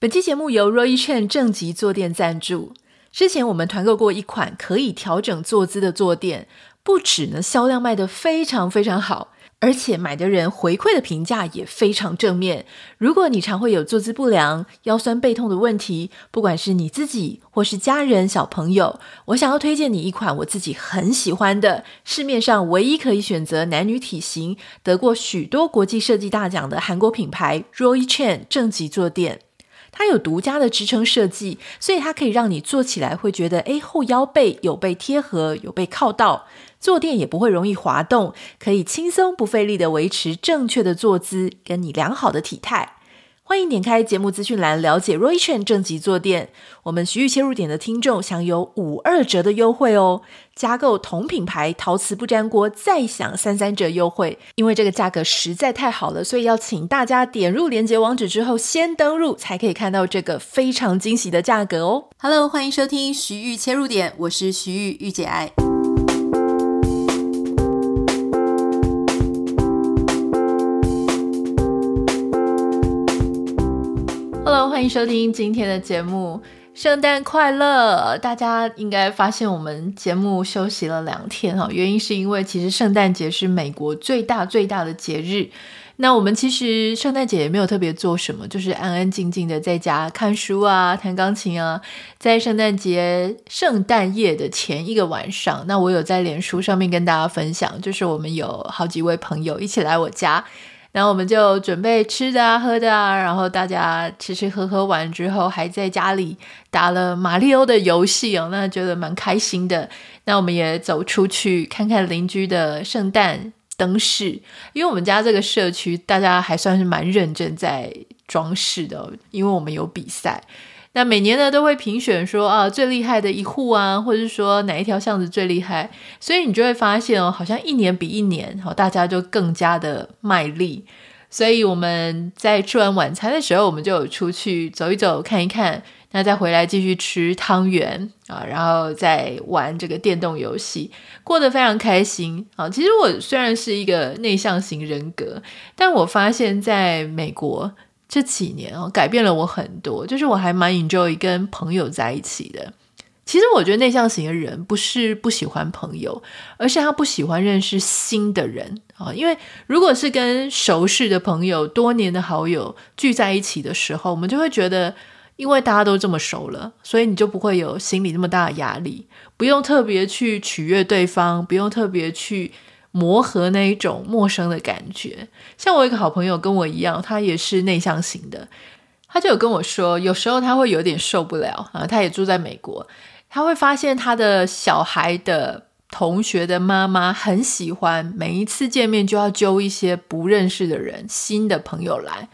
本期节目由 Roichen 正极坐垫赞助。之前我们团购过一款可以调整坐姿的坐垫，不止呢销量卖得非常非常好，而且买的人回馈的评价也非常正面。如果你常会有坐姿不良、腰酸背痛的问题，不管是你自己或是家人、小朋友，我想要推荐你一款我自己很喜欢的，市面上唯一可以选择男女体型、得过许多国际设计大奖的韩国品牌 Roichen 正极坐垫。它有独家的支撑设计，所以它可以让你坐起来会觉得，诶，后腰背有被贴合，有被靠到，坐垫也不会容易滑动，可以轻松不费力的维持正确的坐姿，跟你良好的体态。欢迎点开节目资讯栏了解 Roy Chen 正极坐垫，我们徐玉切入点的听众享有五二折的优惠哦！加购同品牌陶瓷不粘锅再享三三折优惠，因为这个价格实在太好了，所以要请大家点入链接网址之后先登入，才可以看到这个非常惊喜的价格哦！Hello，欢迎收听徐玉切入点，我是徐玉玉姐爱。欢迎收听今天的节目。圣诞快乐！大家应该发现我们节目休息了两天哈，原因是因为其实圣诞节是美国最大最大的节日。那我们其实圣诞节也没有特别做什么，就是安安静静的在家看书啊、弹钢琴啊。在圣诞节圣诞夜的前一个晚上，那我有在脸书上面跟大家分享，就是我们有好几位朋友一起来我家。然后我们就准备吃的啊、喝的啊，然后大家吃吃喝喝完之后，还在家里打了马里欧的游戏哦，那觉得蛮开心的。那我们也走出去看看邻居的圣诞灯饰，因为我们家这个社区大家还算是蛮认真在装饰的，因为我们有比赛。那每年呢都会评选说啊最厉害的一户啊，或者是说哪一条巷子最厉害，所以你就会发现哦，好像一年比一年，好大家就更加的卖力。所以我们在吃完晚餐的时候，我们就有出去走一走，看一看，那再回来继续吃汤圆啊，然后再玩这个电动游戏，过得非常开心啊。其实我虽然是一个内向型人格，但我发现在美国。这几年哦，改变了我很多。就是我还蛮 enjoy 跟朋友在一起的。其实我觉得内向型的人不是不喜欢朋友，而是他不喜欢认识新的人啊。因为如果是跟熟识的朋友、多年的好友聚在一起的时候，我们就会觉得，因为大家都这么熟了，所以你就不会有心里那么大的压力，不用特别去取悦对方，不用特别去。磨合那一种陌生的感觉，像我一个好朋友跟我一样，他也是内向型的，他就有跟我说，有时候他会有点受不了啊。他也住在美国，他会发现他的小孩的同学的妈妈很喜欢每一次见面就要揪一些不认识的人、新的朋友来。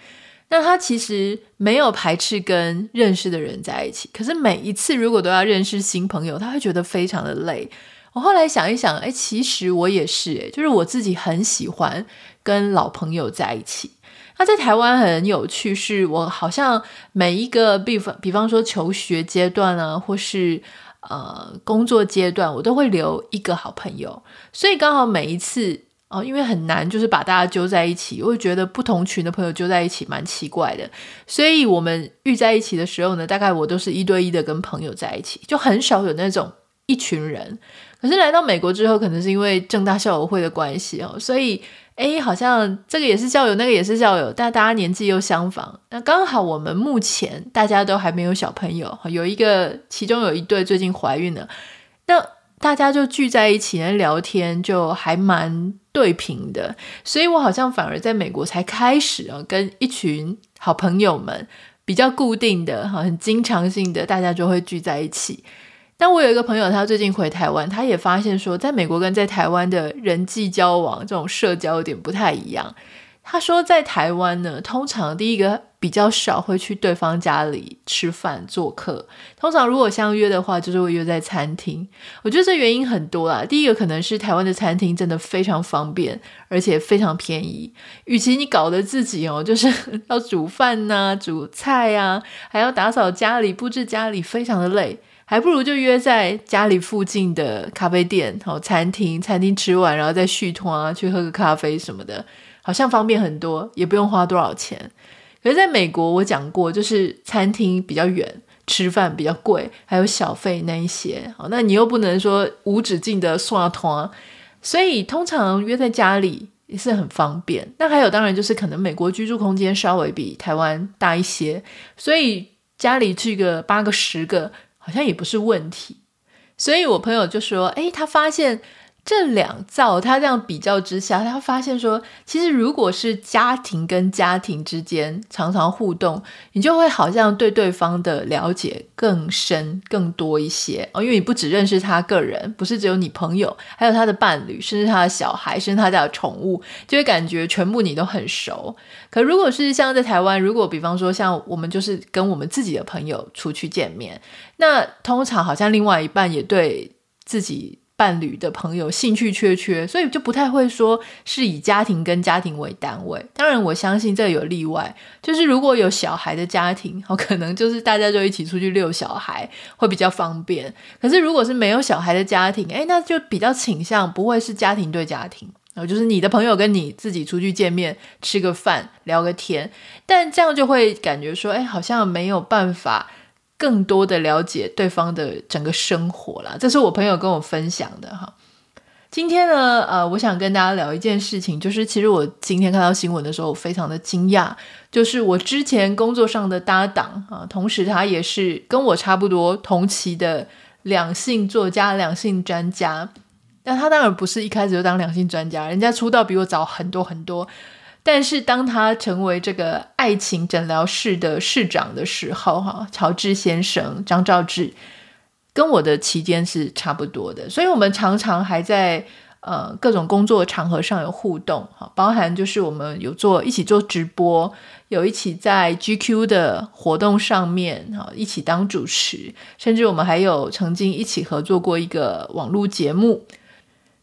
那他其实没有排斥跟认识的人在一起，可是每一次如果都要认识新朋友，他会觉得非常的累。我后来想一想，哎，其实我也是，哎，就是我自己很喜欢跟老朋友在一起。那在台湾很有趣，是我好像每一个，比方比方说求学阶段啊，或是呃工作阶段，我都会留一个好朋友。所以刚好每一次哦，因为很难，就是把大家揪在一起，我会觉得不同群的朋友揪在一起蛮奇怪的。所以我们遇在一起的时候呢，大概我都是一对一的跟朋友在一起，就很少有那种一群人。可是来到美国之后，可能是因为正大校友会的关系哦，所以诶，好像这个也是校友，那个也是校友，但大家年纪又相仿。那刚好我们目前大家都还没有小朋友，有一个，其中有一对最近怀孕了，那大家就聚在一起聊天，就还蛮对平的。所以我好像反而在美国才开始啊，跟一群好朋友们比较固定的，很经常性的，大家就会聚在一起。但我有一个朋友，他最近回台湾，他也发现说，在美国跟在台湾的人际交往这种社交有点不太一样。他说，在台湾呢，通常第一个比较少会去对方家里吃饭做客，通常如果相约的话，就是会约在餐厅。我觉得这原因很多啦，第一个可能是台湾的餐厅真的非常方便，而且非常便宜。与其你搞得自己哦，就是 要煮饭呐、煮菜啊，还要打扫家里、布置家里，非常的累。还不如就约在家里附近的咖啡店、好餐厅，餐厅吃完然后再续摊啊，去喝个咖啡什么的，好像方便很多，也不用花多少钱。可是在美国，我讲过，就是餐厅比较远，吃饭比较贵，还有小费那一些。好，那你又不能说无止境的刷团，所以通常约在家里也是很方便。那还有，当然就是可能美国居住空间稍微比台湾大一些，所以家里去个八个十个，好像也不是问题。所以我朋友就说：“诶，他发现。”这两造，他这样比较之下，他发现说，其实如果是家庭跟家庭之间常常互动，你就会好像对对方的了解更深、更多一些哦。因为你不只认识他个人，不是只有你朋友，还有他的伴侣，甚至他的小孩，甚至他家的宠物，就会感觉全部你都很熟。可如果是像在台湾，如果比方说像我们就是跟我们自己的朋友出去见面，那通常好像另外一半也对自己。伴侣的朋友兴趣缺缺，所以就不太会说是以家庭跟家庭为单位。当然，我相信这有例外，就是如果有小孩的家庭，哦，可能就是大家就一起出去遛小孩会比较方便。可是如果是没有小孩的家庭，诶，那就比较倾向不会是家庭对家庭，然后就是你的朋友跟你自己出去见面吃个饭聊个天，但这样就会感觉说，诶，好像没有办法。更多的了解对方的整个生活啦，这是我朋友跟我分享的哈。今天呢，呃，我想跟大家聊一件事情，就是其实我今天看到新闻的时候，我非常的惊讶，就是我之前工作上的搭档啊，同时他也是跟我差不多同期的两性作家、两性专家，但他当然不是一开始就当两性专家，人家出道比我早很多很多。但是当他成为这个爱情诊疗室的室长的时候，哈，乔治先生张兆志跟我的期间是差不多的，所以我们常常还在呃各种工作场合上有互动，哈，包含就是我们有做一起做直播，有一起在 GQ 的活动上面哈一起当主持，甚至我们还有曾经一起合作过一个网络节目。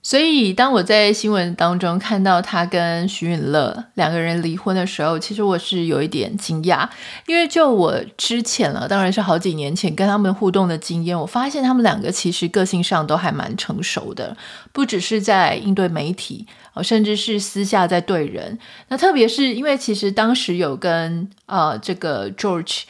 所以，当我在新闻当中看到他跟徐允乐两个人离婚的时候，其实我是有一点惊讶，因为就我之前了，当然是好几年前跟他们互动的经验，我发现他们两个其实个性上都还蛮成熟的，不只是在应对媒体，甚至是私下在对人。那特别是因为其实当时有跟呃这个 George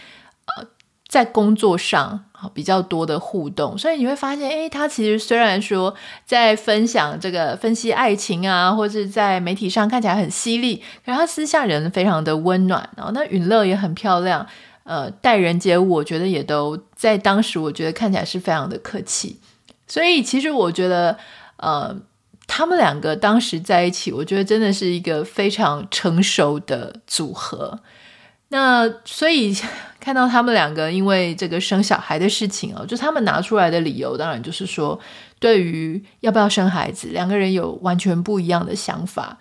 呃在工作上。比较多的互动，所以你会发现，诶，他其实虽然说在分享这个分析爱情啊，或者在媒体上看起来很犀利，可是他私下人非常的温暖哦。那允乐也很漂亮，呃，待人接物，我觉得也都在当时，我觉得看起来是非常的客气。所以其实我觉得，呃，他们两个当时在一起，我觉得真的是一个非常成熟的组合。那所以 看到他们两个因为这个生小孩的事情哦，就他们拿出来的理由，当然就是说，对于要不要生孩子，两个人有完全不一样的想法。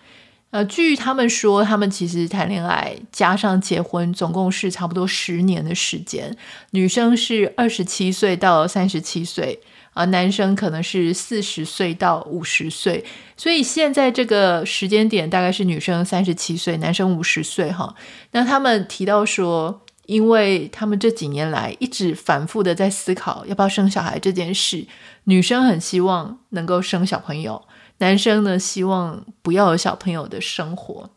呃，据他们说，他们其实谈恋爱加上结婚，总共是差不多十年的时间。女生是二十七岁到三十七岁。啊，男生可能是四十岁到五十岁，所以现在这个时间点大概是女生三十七岁，男生五十岁哈。那他们提到说，因为他们这几年来一直反复的在思考要不要生小孩这件事，女生很希望能够生小朋友，男生呢希望不要有小朋友的生活。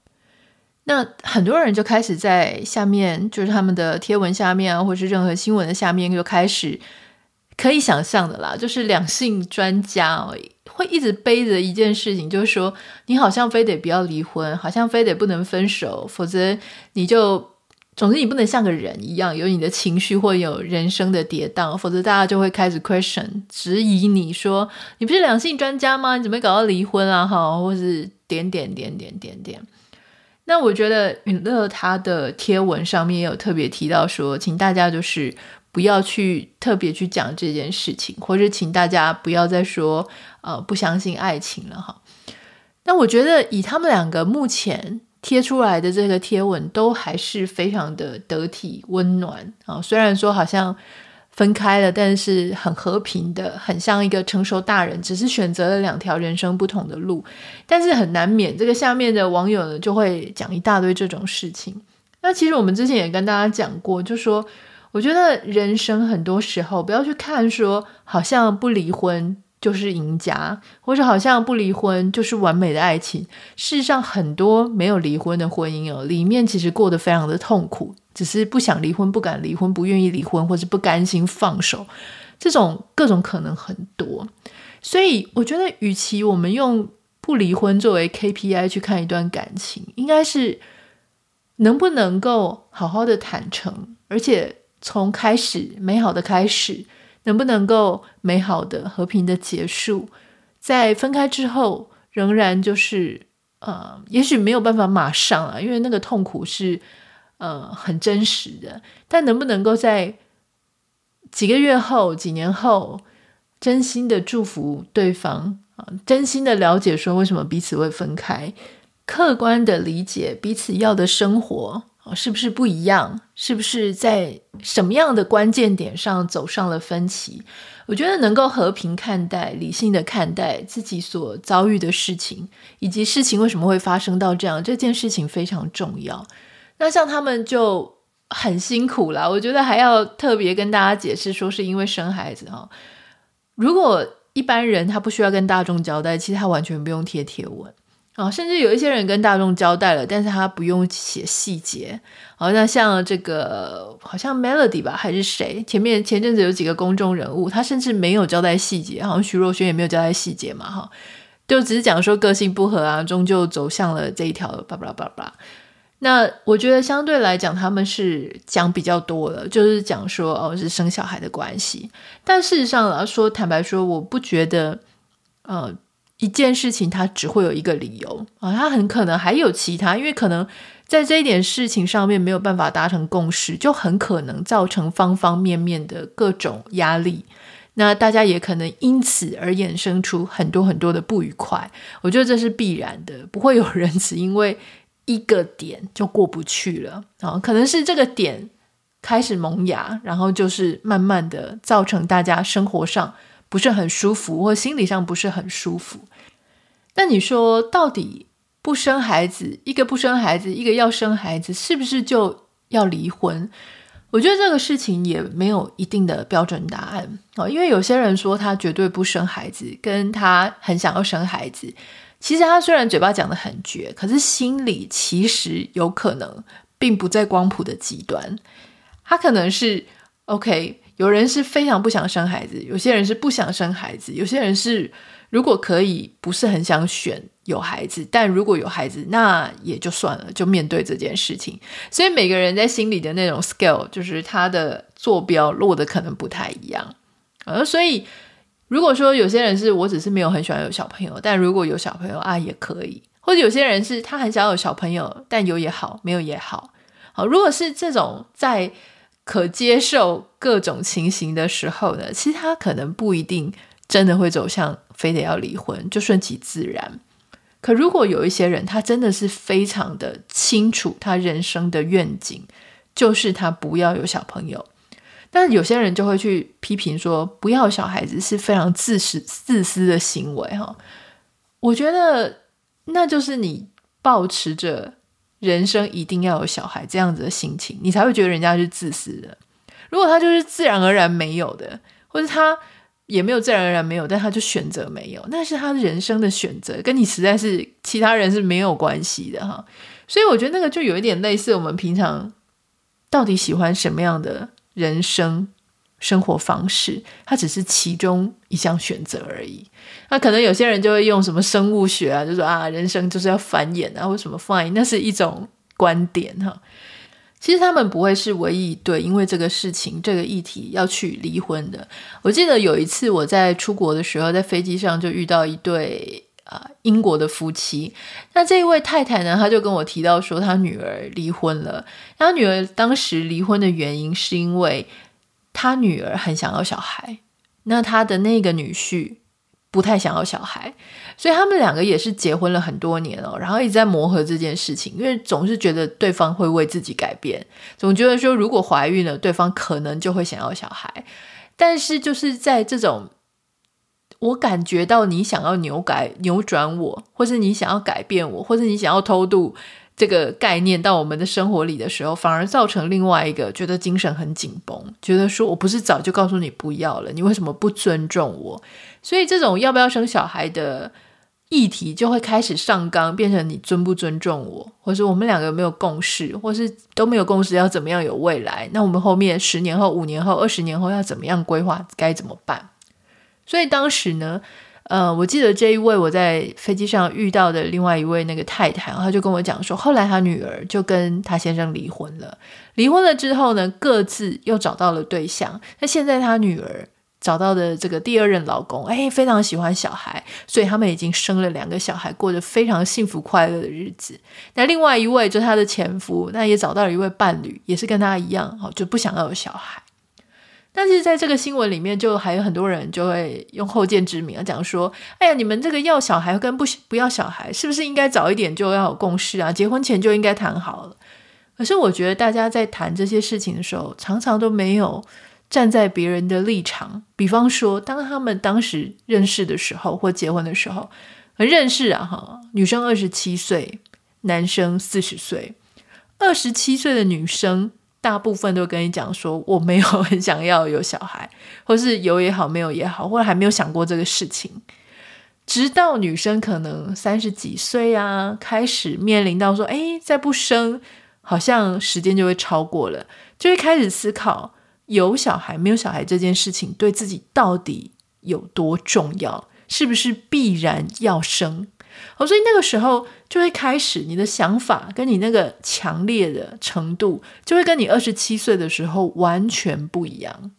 那很多人就开始在下面，就是他们的贴文下面啊，或是任何新闻的下面，就开始。可以想象的啦，就是两性专家哦，会一直背着一件事情，就是说你好像非得不要离婚，好像非得不能分手，否则你就，总之你不能像个人一样有你的情绪或有人生的跌宕，否则大家就会开始 question 质疑你说你不是两性专家吗？你怎么搞到离婚啊？哈，或是点点点点点点。那我觉得允乐他的贴文上面也有特别提到说，请大家就是。不要去特别去讲这件事情，或者请大家不要再说呃不相信爱情了哈。那我觉得以他们两个目前贴出来的这个贴文，都还是非常的得体温暖啊。虽然说好像分开了，但是很和平的，很像一个成熟大人，只是选择了两条人生不同的路。但是很难免，这个下面的网友呢就会讲一大堆这种事情。那其实我们之前也跟大家讲过，就说。我觉得人生很多时候不要去看说，好像不离婚就是赢家，或者好像不离婚就是完美的爱情。事实上，很多没有离婚的婚姻哦，里面其实过得非常的痛苦，只是不想离婚、不敢离婚、不愿意离婚，或是不甘心放手，这种各种可能很多。所以，我觉得，与其我们用不离婚作为 KPI 去看一段感情，应该是能不能够好好的坦诚，而且从开始美好的开始。能不能够美好的、和平的结束，在分开之后，仍然就是呃，也许没有办法马上啊，因为那个痛苦是呃很真实的。但能不能够在几个月后、几年后，真心的祝福对方啊，真心的了解说为什么彼此会分开，客观的理解彼此要的生活。哦是不是不一样？是不是在什么样的关键点上走上了分歧？我觉得能够和平看待、理性的看待自己所遭遇的事情，以及事情为什么会发生到这样，这件事情非常重要。那像他们就很辛苦了，我觉得还要特别跟大家解释说，是因为生孩子哈。如果一般人他不需要跟大众交代，其实他完全不用贴贴文。啊、甚至有一些人跟大众交代了，但是他不用写细节。好、哦，那像这个好像 Melody 吧，还是谁？前面前阵子有几个公众人物，他甚至没有交代细节，好像徐若瑄也没有交代细节嘛，哈，就只是讲说个性不合啊，终究走向了这一条，巴拉巴拉巴拉。那我觉得相对来讲，他们是讲比较多了，就是讲说哦是生小孩的关系，但事实上来说，坦白说，我不觉得，呃。一件事情，它只会有一个理由啊，它很可能还有其他，因为可能在这一点事情上面没有办法达成共识，就很可能造成方方面面的各种压力。那大家也可能因此而衍生出很多很多的不愉快。我觉得这是必然的，不会有人只因为一个点就过不去了啊。可能是这个点开始萌芽，然后就是慢慢的造成大家生活上不是很舒服，或心理上不是很舒服。那你说，到底不生孩子，一个不生孩子，一个要生孩子，是不是就要离婚？我觉得这个事情也没有一定的标准答案哦。因为有些人说他绝对不生孩子，跟他很想要生孩子，其实他虽然嘴巴讲得很绝，可是心里其实有可能并不在光谱的极端。他可能是 OK，有人是非常不想生孩子，有些人是不想生孩子，有些人是。如果可以，不是很想选有孩子，但如果有孩子，那也就算了，就面对这件事情。所以每个人在心里的那种 scale，就是他的坐标落得可能不太一样。呃，所以如果说有些人是我只是没有很喜欢有小朋友，但如果有小朋友啊也可以，或者有些人是他很想有小朋友，但有也好，没有也好。好，如果是这种在可接受各种情形的时候呢，其实他可能不一定真的会走向。非得要离婚，就顺其自然。可如果有一些人，他真的是非常的清楚，他人生的愿景就是他不要有小朋友。但有些人就会去批评说，不要小孩子是非常自私自私的行为。哈，我觉得那就是你抱持着人生一定要有小孩这样子的心情，你才会觉得人家是自私的。如果他就是自然而然没有的，或者他。也没有自然而然没有，但他就选择没有，那是他人生的选择，跟你实在是其他人是没有关系的哈。所以我觉得那个就有一点类似我们平常到底喜欢什么样的人生生活方式，它只是其中一项选择而已。那可能有些人就会用什么生物学啊，就说啊，人生就是要繁衍啊，或什么 fine，那是一种观点哈。其实他们不会是唯一一对，因为这个事情、这个议题要去离婚的。我记得有一次我在出国的时候，在飞机上就遇到一对啊、英国的夫妻。那这一位太太呢，她就跟我提到说，她女儿离婚了。她女儿当时离婚的原因是因为他女儿很想要小孩，那他的那个女婿不太想要小孩。所以他们两个也是结婚了很多年哦，然后一直在磨合这件事情，因为总是觉得对方会为自己改变，总觉得说如果怀孕了，对方可能就会想要小孩。但是就是在这种，我感觉到你想要扭改、扭转我，或是你想要改变我，或是你想要偷渡这个概念到我们的生活里的时候，反而造成另外一个觉得精神很紧绷，觉得说我不是早就告诉你不要了，你为什么不尊重我？所以这种要不要生小孩的议题就会开始上纲，变成你尊不尊重我，或是我们两个有没有共识，或是都没有共识要怎么样有未来？那我们后面十年后、五年后、二十年后要怎么样规划？该怎么办？所以当时呢，呃，我记得这一位我在飞机上遇到的另外一位那个太太，她就跟我讲说，后来她女儿就跟她先生离婚了。离婚了之后呢，各自又找到了对象。那现在她女儿找到的这个第二任老公，哎，非常喜欢小孩，所以他们已经生了两个小孩，过着非常幸福快乐的日子。那另外一位就是她的前夫，那也找到了一位伴侣，也是跟她一样，哦，就不想要有小孩。但是在这个新闻里面，就还有很多人就会用后见之明啊，讲说：“哎呀，你们这个要小孩跟不不要小孩，是不是应该早一点就要有共识啊？结婚前就应该谈好了。”可是我觉得大家在谈这些事情的时候，常常都没有站在别人的立场。比方说，当他们当时认识的时候或结婚的时候，认识啊哈，女生二十七岁，男生四十岁，二十七岁的女生。大部分都跟你讲说，我没有很想要有小孩，或是有也好，没有也好，或者还没有想过这个事情。直到女生可能三十几岁啊，开始面临到说，哎，再不生，好像时间就会超过了，就会开始思考有小孩没有小孩这件事情对自己到底有多重要，是不是必然要生？哦，所以那个时候就会开始，你的想法跟你那个强烈的程度，就会跟你二十七岁的时候完全不一样。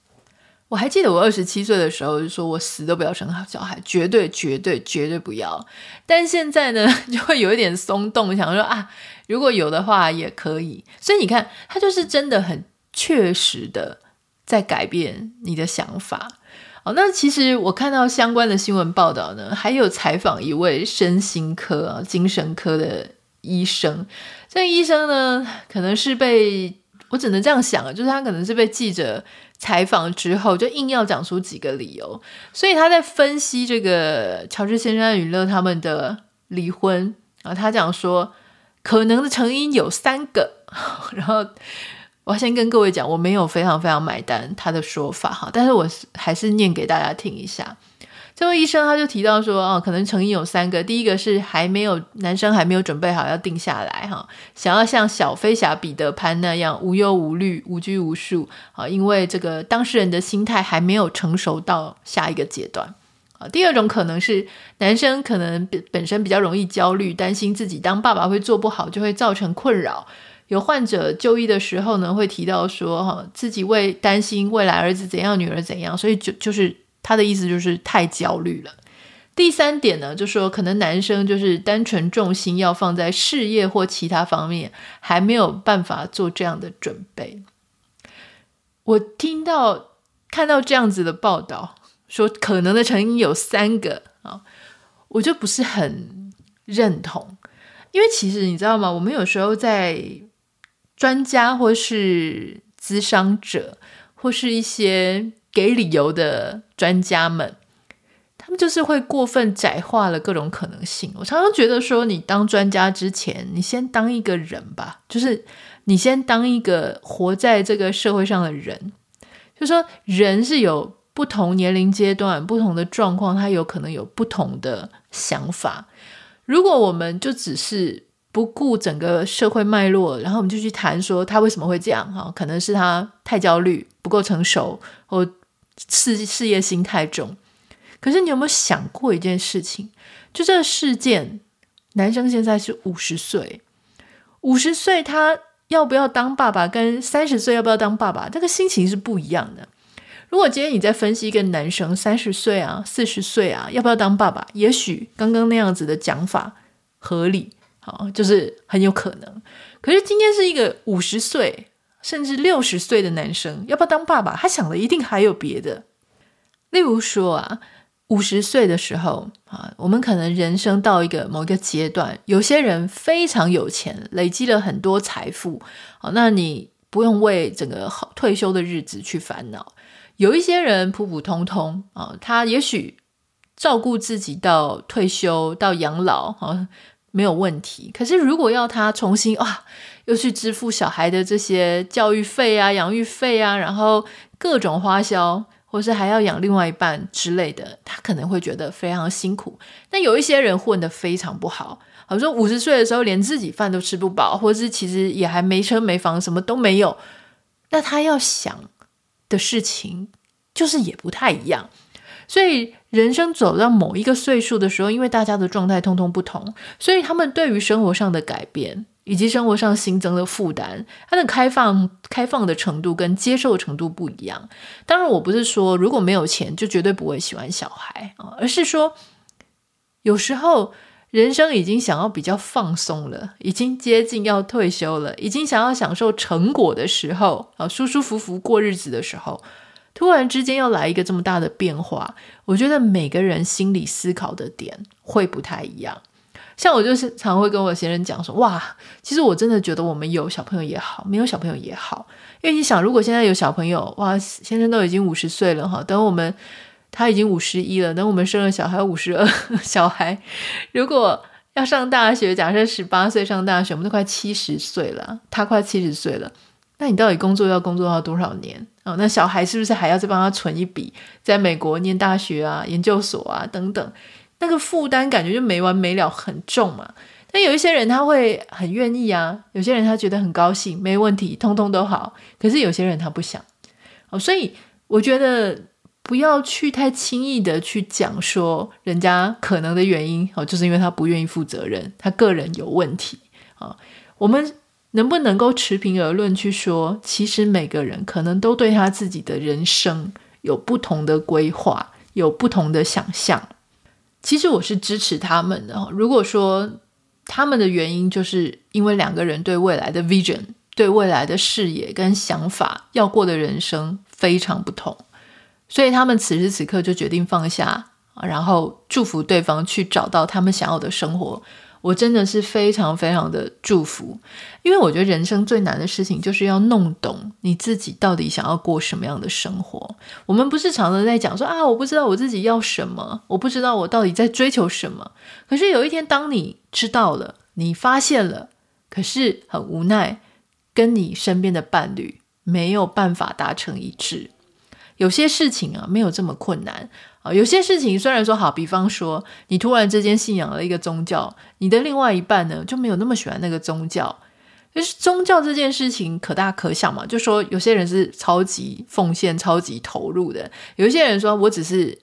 我还记得我二十七岁的时候就说，我死都不要生小孩，绝对绝对绝对不要。但现在呢，就会有一点松动，想说啊，如果有的话也可以。所以你看，他就是真的很确实的在改变你的想法。哦，那其实我看到相关的新闻报道呢，还有采访一位身心科、精神科的医生。这个医生呢，可能是被我只能这样想啊，就是他可能是被记者采访之后，就硬要讲出几个理由，所以他在分析这个乔治先生与乐他们的离婚啊，他讲说可能的成因有三个，然后。我先跟各位讲，我没有非常非常买单他的说法哈，但是我还是念给大家听一下。这位医生他就提到说，哦，可能成因有三个，第一个是还没有男生还没有准备好要定下来哈，想要像小飞侠彼得潘那样无忧无虑、无拘无束啊，因为这个当事人的心态还没有成熟到下一个阶段啊。第二种可能是男生可能本本身比较容易焦虑，担心自己当爸爸会做不好，就会造成困扰。有患者就医的时候呢，会提到说，哈，自己为担心未来儿子怎样，女儿怎样，所以就就是他的意思就是太焦虑了。第三点呢，就说可能男生就是单纯重心要放在事业或其他方面，还没有办法做这样的准备。我听到看到这样子的报道，说可能的成因有三个啊，我就不是很认同，因为其实你知道吗？我们有时候在专家或是咨商者，或是一些给理由的专家们，他们就是会过分窄化了各种可能性。我常常觉得说，你当专家之前，你先当一个人吧，就是你先当一个活在这个社会上的人。就说人是有不同年龄阶段、不同的状况，他有可能有不同的想法。如果我们就只是不顾整个社会脉络，然后我们就去谈说他为什么会这样哈？可能是他太焦虑、不够成熟，或事事业心太重。可是你有没有想过一件事情？就这个事件，男生现在是五十岁，五十岁他要不要当爸爸，跟三十岁要不要当爸爸，这个心情是不一样的。如果今天你在分析一个男生三十岁啊、四十岁啊，要不要当爸爸，也许刚刚那样子的讲法合理。好，就是很有可能。可是今天是一个五十岁甚至六十岁的男生，要不要当爸爸？他想的一定还有别的。例如说啊，五十岁的时候啊，我们可能人生到一个某一个阶段，有些人非常有钱，累积了很多财富。好，那你不用为整个退休的日子去烦恼。有一些人普普通通啊，他也许照顾自己到退休到养老啊。没有问题。可是如果要他重新啊，又去支付小孩的这些教育费啊、养育费啊，然后各种花销，或是还要养另外一半之类的，他可能会觉得非常辛苦。但有一些人混得非常不好，好像五十岁的时候连自己饭都吃不饱，或是其实也还没车没房，什么都没有，那他要想的事情就是也不太一样。所以人生走到某一个岁数的时候，因为大家的状态通通不同，所以他们对于生活上的改变以及生活上新增的负担，他的开放开放的程度跟接受程度不一样。当然，我不是说如果没有钱就绝对不会喜欢小孩啊，而是说有时候人生已经想要比较放松了，已经接近要退休了，已经想要享受成果的时候啊，舒舒服服过日子的时候。突然之间要来一个这么大的变化，我觉得每个人心里思考的点会不太一样。像我就是常会跟我先生讲说：“哇，其实我真的觉得我们有小朋友也好，没有小朋友也好。因为你想，如果现在有小朋友，哇，先生都已经五十岁了哈，等我们他已经五十一了，等我们生了小孩五十二，小孩如果要上大学，假设十八岁上大学，我们都快七十岁了，他快七十岁了。”那你到底工作要工作到多少年啊？哦，那小孩是不是还要再帮他存一笔，在美国念大学啊、研究所啊等等？那个负担感觉就没完没了，很重嘛。但有一些人他会很愿意啊，有些人他觉得很高兴，没问题，通通都好。可是有些人他不想哦，所以我觉得不要去太轻易的去讲说人家可能的原因哦，就是因为他不愿意负责任，他个人有问题啊，我们。能不能够持平而论去说，其实每个人可能都对他自己的人生有不同的规划，有不同的想象。其实我是支持他们的。如果说他们的原因就是因为两个人对未来的 vision、对未来的视野跟想法，要过的人生非常不同，所以他们此时此刻就决定放下，然后祝福对方去找到他们想要的生活。我真的是非常非常的祝福，因为我觉得人生最难的事情就是要弄懂你自己到底想要过什么样的生活。我们不是常常在讲说啊，我不知道我自己要什么，我不知道我到底在追求什么。可是有一天，当你知道了，你发现了，可是很无奈，跟你身边的伴侣没有办法达成一致。有些事情啊，没有这么困难。啊，有些事情虽然说好，比方说你突然之间信仰了一个宗教，你的另外一半呢就没有那么喜欢那个宗教。就是宗教这件事情可大可小嘛，就说有些人是超级奉献、超级投入的，有一些人说我只是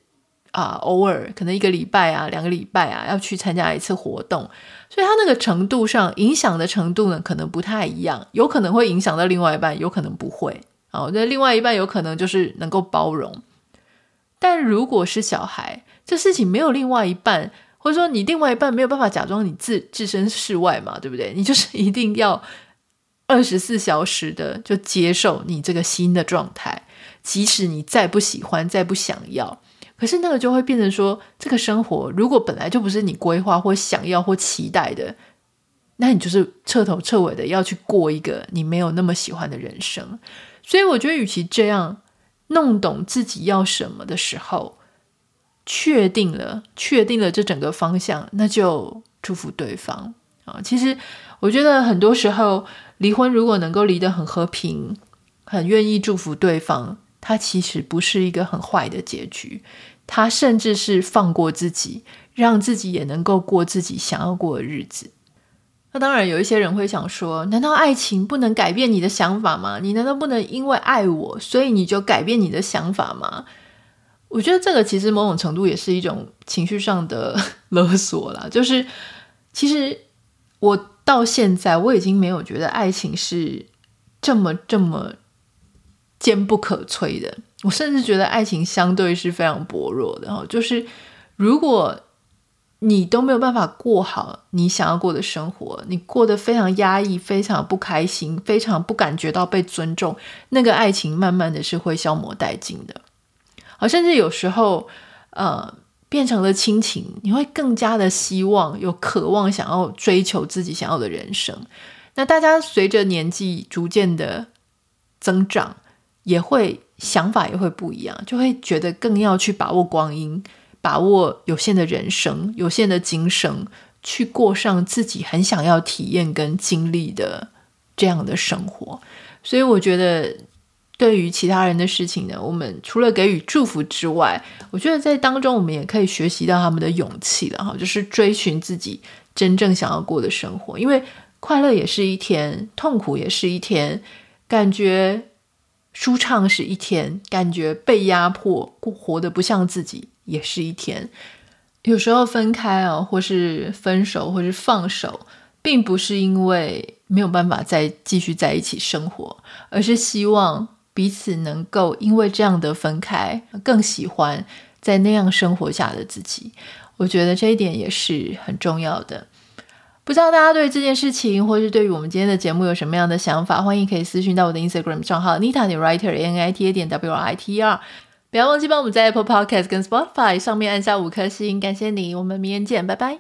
啊偶尔可能一个礼拜啊、两个礼拜啊要去参加一次活动，所以他那个程度上影响的程度呢可能不太一样，有可能会影响到另外一半，有可能不会。哦，那另外一半有可能就是能够包容。但如果是小孩，这事情没有另外一半，或者说你另外一半没有办法假装你自置身事外嘛，对不对？你就是一定要二十四小时的就接受你这个新的状态，即使你再不喜欢、再不想要，可是那个就会变成说，这个生活如果本来就不是你规划或想要或期待的，那你就是彻头彻尾的要去过一个你没有那么喜欢的人生。所以我觉得，与其这样。弄懂自己要什么的时候，确定了，确定了这整个方向，那就祝福对方啊。其实我觉得很多时候，离婚如果能够离得很和平，很愿意祝福对方，它其实不是一个很坏的结局，它甚至是放过自己，让自己也能够过自己想要过的日子。那当然，有一些人会想说：“难道爱情不能改变你的想法吗？你难道不能因为爱我，所以你就改变你的想法吗？”我觉得这个其实某种程度也是一种情绪上的 勒索啦。就是其实我到现在我已经没有觉得爱情是这么这么坚不可摧的。我甚至觉得爱情相对是非常薄弱的。哈，就是如果。你都没有办法过好你想要过的生活，你过得非常压抑，非常不开心，非常不感觉到被尊重，那个爱情慢慢的是会消磨殆尽的。而甚至有时候，呃，变成了亲情，你会更加的希望，有渴望想要追求自己想要的人生。那大家随着年纪逐渐的增长，也会想法也会不一样，就会觉得更要去把握光阴。把握有限的人生，有限的精神，去过上自己很想要体验跟经历的这样的生活。所以我觉得，对于其他人的事情呢，我们除了给予祝福之外，我觉得在当中我们也可以学习到他们的勇气了哈，就是追寻自己真正想要过的生活。因为快乐也是一天，痛苦也是一天，感觉舒畅是一天，感觉被压迫、活得不像自己也是一天。有时候分开啊，或是分手，或是放手，并不是因为没有办法再继续在一起生活，而是希望彼此能够因为这样的分开，更喜欢在那样生活下的自己。我觉得这一点也是很重要的。不知道大家对这件事情，或是对于我们今天的节目有什么样的想法？欢迎可以私讯到我的 Instagram 账号 Nita 点 Writer N I T A 点 W R I T E R。不要忘记帮我们在 Apple Podcast 跟 Spotify 上面按下五颗星，感谢你！我们明天见，拜拜。